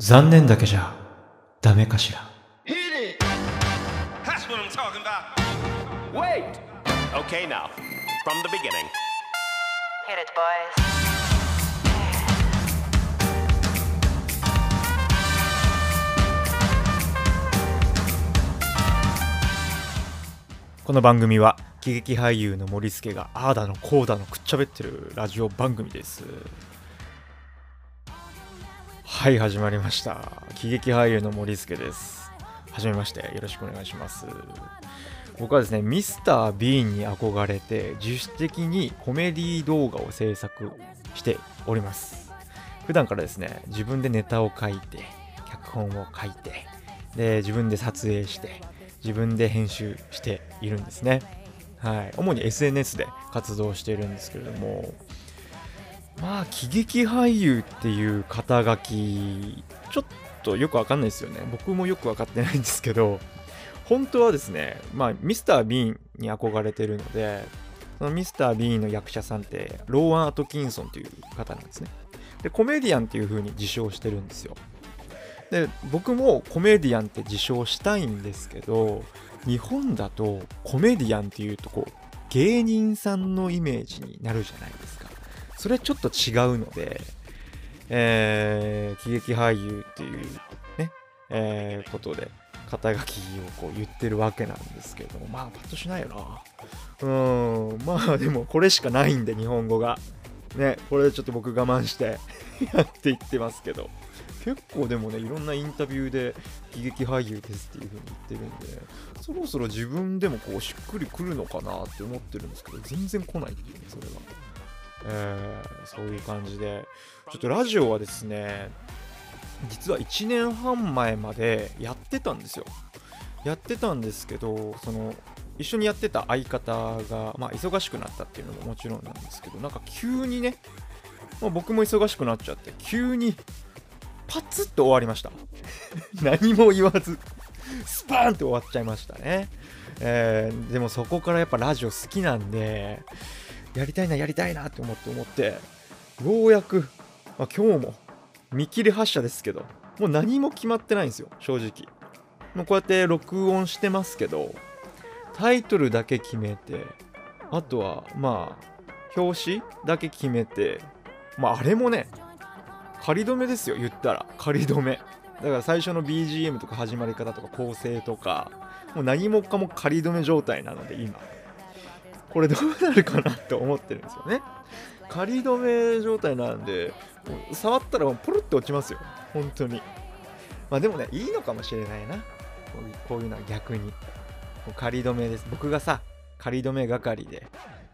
残念だけじゃダメかしら。この番組は喜劇俳優の森助がああだのこうだのくっちゃべってるラジオ番組です。はい始まりました。喜劇俳優の森助です。はめましてよろしくお願いします。僕はですねミスター・ビーンに憧れて自主的にコメディ動画を制作しております。普段からですね自分でネタを書いて脚本を書いてで自分で撮影して自分で編集しているんですね。はい。主に SNS で活動しているんですけれどもまあ喜劇俳優っていう肩書きちょっとよくわかんないですよね。僕もよくわかってないんですけど本当はですねまあミスター・ビーンに憧れてるのでそのミスター・ビーンの役者さんってローアン・アトキンソンという方なんですね。でコメディアンっていう風に自称してるんですよ。で僕もコメディアンって自称したいんですけど日本だとコメディアンっていうとこう芸人さんのイメージになるじゃないですか。それちょっと違うので、えー、喜劇俳優っていうね、えーことで肩書きをこう言ってるわけなんですけどもまあパッとしないよな。うんまあでもこれしかないんで日本語が。ねこれでちょっと僕我慢して やっていってますけど。結構でもねいろんなインタビューで喜劇俳優ですっていう風に言ってるんでそろそろ自分でもこうしっくりくるのかなって思ってるんですけど全然来ないっていうねそれが、えーそういう感じで。ちょっとラジオはですね実は1年半前までやってたんですよ。やってたんですけどその一緒にやってた相方が、まあ、忙しくなったっていうのももちろんなんですけどなんか急にね、まあ、僕も忙しくなっちゃって急にパツッと終わりました。何も言わずスパーンって終わっちゃいましたね、えーでもそこからやっぱラジオ好きなんでやりたいなやりたいなって思って思ってようやく、まあ、今日も見切り発車ですけどもう何も決まってないんですよ正直。もうこうやって録音してますけどタイトルだけ決めてあとはまあ表紙だけ決めてまああれもね仮止めですよ言ったら。仮止め。だから最初の BGM とか始まり方とか構成とかもう何もかも仮止め状態なので今。これどうなるかなって思ってるんですよね。仮止め状態なんで触ったらポロって落ちますよ。本当に。まあでもねいいのかもしれないな。こういうのは逆に。仮止めです。僕がさ仮止め係で。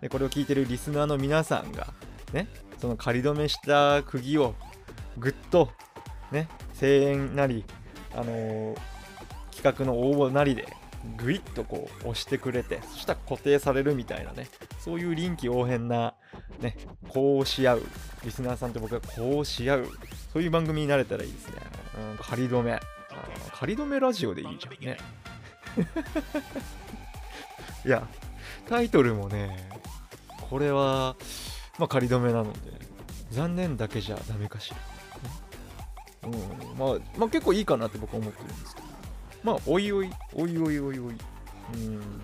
でこれを聞いてるリスナーの皆さんがねその仮止めした釘をぐっとね声援なりあのー企画の応募なりでぐいっとこう押してくれてそしたら固定されるみたいなねそういう臨機応変なねこうし合うリスナーさんと僕がこうし合うそういう番組になれたらいいですね、うん、仮止め。仮止めラジオでいいじゃんね。いやタイトルもねこれはまあ仮止めなので残念だけじゃダメかしら。うんまあ、まあ結構いいかなって僕は思ってるんですけど。まあおいおいおいおいおいおい。うん。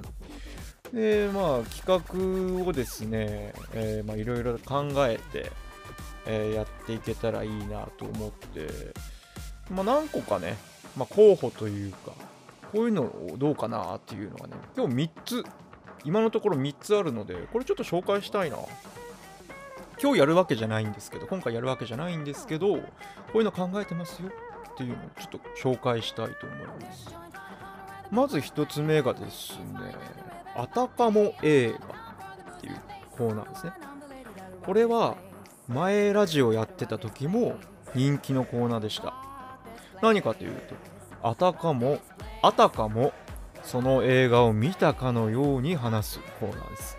でまあ企画をですね、えーまあいろいろ考えて、えーやっていけたらいいなと思って。まあ何個かね、まあ、候補というかこういうのをどうかなっていうのがね今日3つ今のところ3つあるのでこれちょっと紹介したいな。今日やるわけじゃないんですけど今回やるわけじゃないんですけどこういうの考えてますよ。っていうのをちょっと紹介したいと思います。まず1つ目がですねあたかも映画っていうコーナーですね。これは前ラジオやってた時も人気のコーナーでした。何かというとあたかもあたかもその映画を見たかのように話すコーナーです。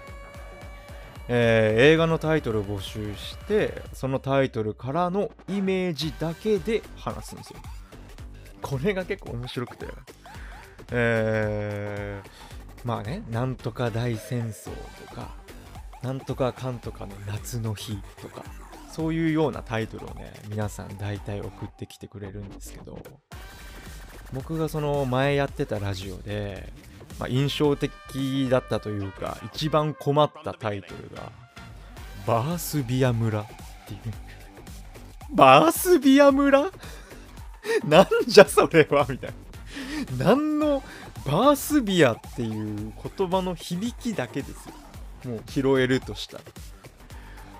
えー映画のタイトルを募集してそのタイトルからのイメージだけで話すんですよ。これが結構面白くて。えーまあねなんとか大戦争とかなんとかかんとかの夏の日とかそういうようなタイトルをね皆さん大体送ってきてくれるんですけど僕がその前やってたラジオで、まあ、印象的だったというか一番困ったタイトルが「バースビア村」っていう。バースビア村？なんじゃそれは？みたいな。何のバースビアっていう言葉の響きだけですよ。もう拾えるとしたら。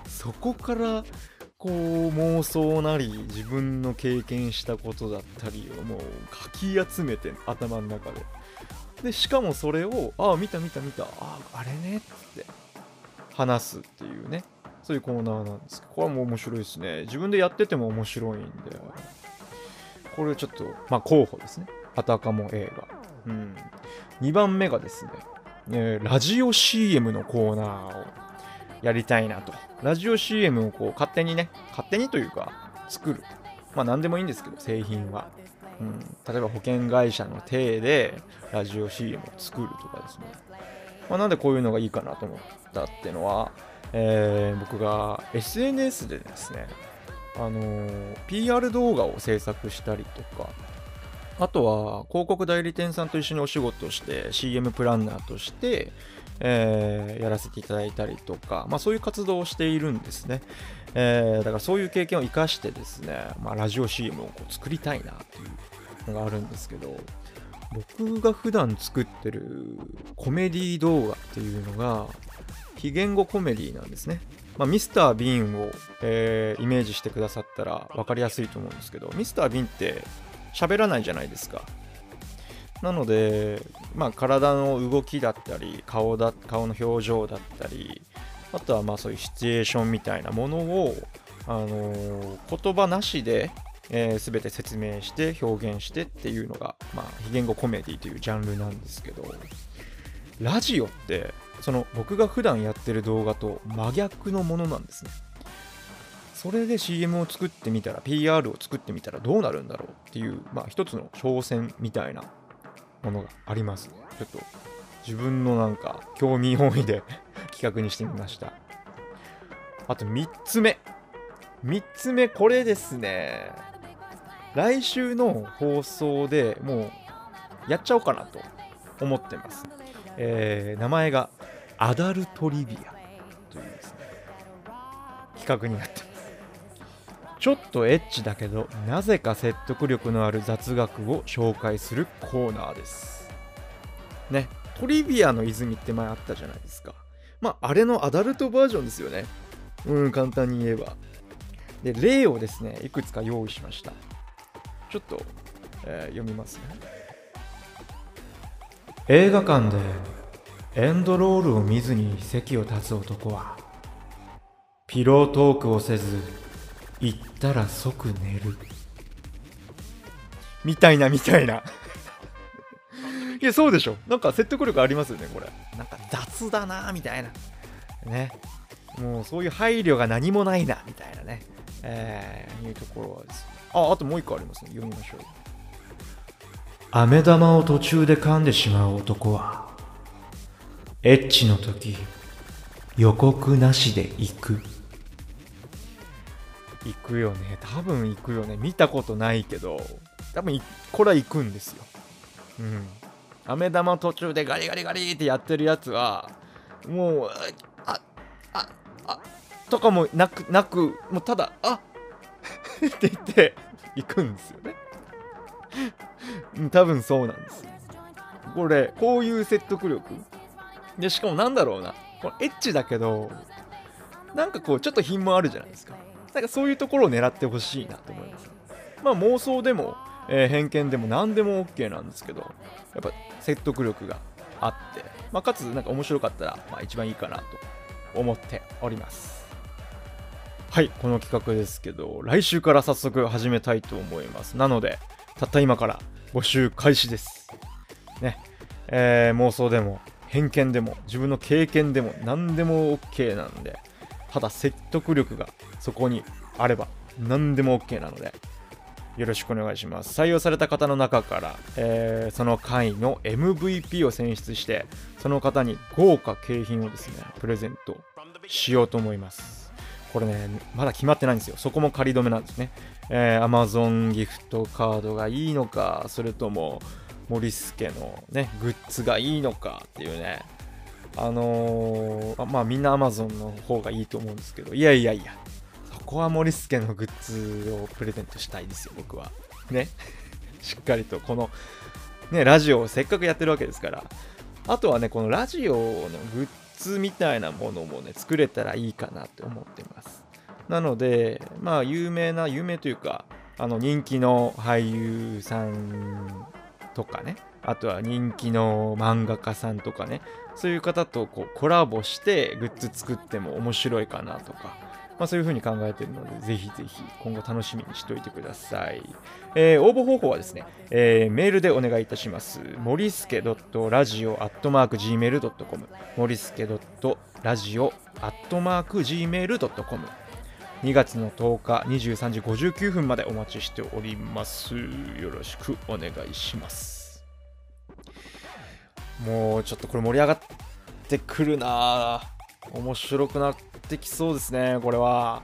そこからこう妄想なり自分の経験したことだったりをもうかき集めて頭の中で。でしかもそれをああ見た見た見た。あああれねっつって話すっていうね。そういうコーナーなんです。けどこれはもう面白いですね。自分でやってても面白いんで。これちょっとまあ候補ですね。あたかも映画。うん。2番目がですね、えラジオ CM のコーナーをやりたいなと。ラジオ CM をこう勝手にね、勝手にというか作る。まあ何でもいいんですけど、製品は。うん、例えば保険会社の体でラジオ CM を作るとかですね。まあ、なんでこういうのがいいかなと思ったっていうのは、えー僕が SNS でですね、あのー PR 動画を制作したりとか、あとは広告代理店さんと一緒にお仕事して CM プランナーとして、えーやらせていただいたりとか、まあ、そういう活動をしているんですね、えーだからそういう経験を生かしてですね、まあ、ラジオ CM をこう作りたいなっていうのがあるんですけど僕が普段作ってるコメディ動画っていうのが非言語コメディなんですね。まあ、ミスター・ビーンを、えーイメージしてくださったら分かりやすいと思うんですけどミスター・ビーンって喋らないじゃないですか。なので、まあ、体の動きだったり顔だ顔の表情だったりあとはまあそういうシチュエーションみたいなものを、あのー言葉なしで、えー全て説明して表現してっていうのが、まあ、非言語コメディというジャンルなんですけどラジオってその僕が普段やってる動画と真逆のものなんですね。それで CM を作ってみたら PR を作ってみたらどうなるんだろうっていう、まあ、一つの挑戦みたいなものがあります。ちょっと自分のなんか興味本位で 企画にしてみました。あと3つ目。3つ目これですね。来週の放送でもうやっちゃおうかなと思ってます、えー名前がアダルトリビアというですね企画になっちょっとエッチだけどなぜか説得力のある雑学を紹介するコーナーです。ねトリビアの泉って前あったじゃないですか。まああれのアダルトバージョンですよね。うん簡単に言えば。で例をですねいくつか用意しました。ちょっと、えー読みますね。映画館でエンドロールを見ずに席を立つ男はピロートークをせず行ったら即寝る。みたいなみたいな。いやそうでしょ。なんか説得力ありますよねこれ。なんか雑だなみたいな。ね。もうそういう配慮が何もないなみたいなね。えー、いうところはですああともう一個ありますね。読みましょう。飴玉を途中で噛んでしまう男はエッチの時予告なしで行く行くよね。多分行くよね。見たことないけど。多分これは行くんですよ。うん。飴玉途中でガリガリガリってやってるやつはもうあああとかもなくなくもうただあ って言って行くんですよね。多分そうなんですこれこういう説得力。でしかもなんだろうな。これエッチだけどなんかこうちょっと品もあるじゃないですか。なんかそういうところを狙ってほしいなと思います。まあ妄想でも、えー偏見でも何でも OK なんですけどやっぱ説得力があって、まあ、かつなんか面白かったら、まあ、一番いいかなと思っております。はいこの企画ですけど来週から早速始めたいと思います。なのでたった今から募集開始です。ね。えー妄想でも偏見でも自分の経験でも何でも OK なんでただ説得力がそこにあれば何でも OK なのでよろしくお願いします採用された方の中から、えーその回の MVP を選出してその方に豪華景品をですねプレゼントしようと思いますこれね、まだ決まってないんですよ。そこも仮止めなんですね。えー、Amazon ギフトカードがいいのか、それとも、森助のね、グッズがいいのかっていうね、あのー、まあみんな Amazon の方がいいと思うんですけど、いやいやいや、そこは森助のグッズをプレゼントしたいですよ、僕は。ね。しっかりとこの、ね、ラジオをせっかくやってるわけですから。あとはね、このラジオのグッズみたいなものもね、作れたらいいかなって思ってます。なので、まあ、有名な、有名というか、あの、人気の俳優さんとかね、あとは人気の漫画家さんとかね、そういう方とこうコラボしてグッズ作っても面白いかなとか、まあ、そういう風に考えているので、ぜひぜひ今後楽しみにしておいてください。えー応募方法はですね、えーメールでお願いいたします。森助 .radio.gmail.com 森助 .radio.gmail.com 2月の10日23時59分までお待ちしております。よろしくお願いします。もうちょっとこれ盛り上がってくるな面白くなってきそうですね、これは。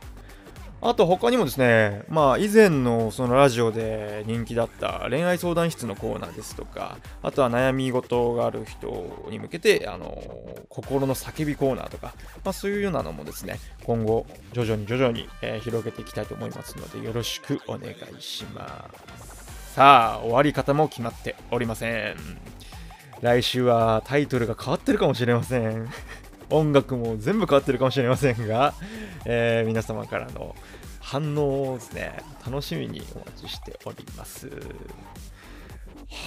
あと他にもですね、まあ以前のそのラジオで人気だった恋愛相談室のコーナーですとか、あとは悩み事がある人に向けて、あの、心の叫びコーナーとか、まあそういうようなのもですね、今後徐々に徐々に、えー広げていきたいと思いますので、よろしくお願いします。さあ、終わり方も決まっておりません。来週はタイトルが変わってるかもしれません。音楽も全部変わってるかもしれませんが、えー皆様からの反応をですね、楽しみにお待ちしております。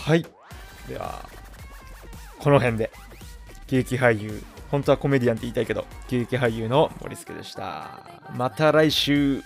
はい。では、この辺で、喜劇俳優、本当はコメディアンって言いたいけど、喜劇俳優の森助でした。また来週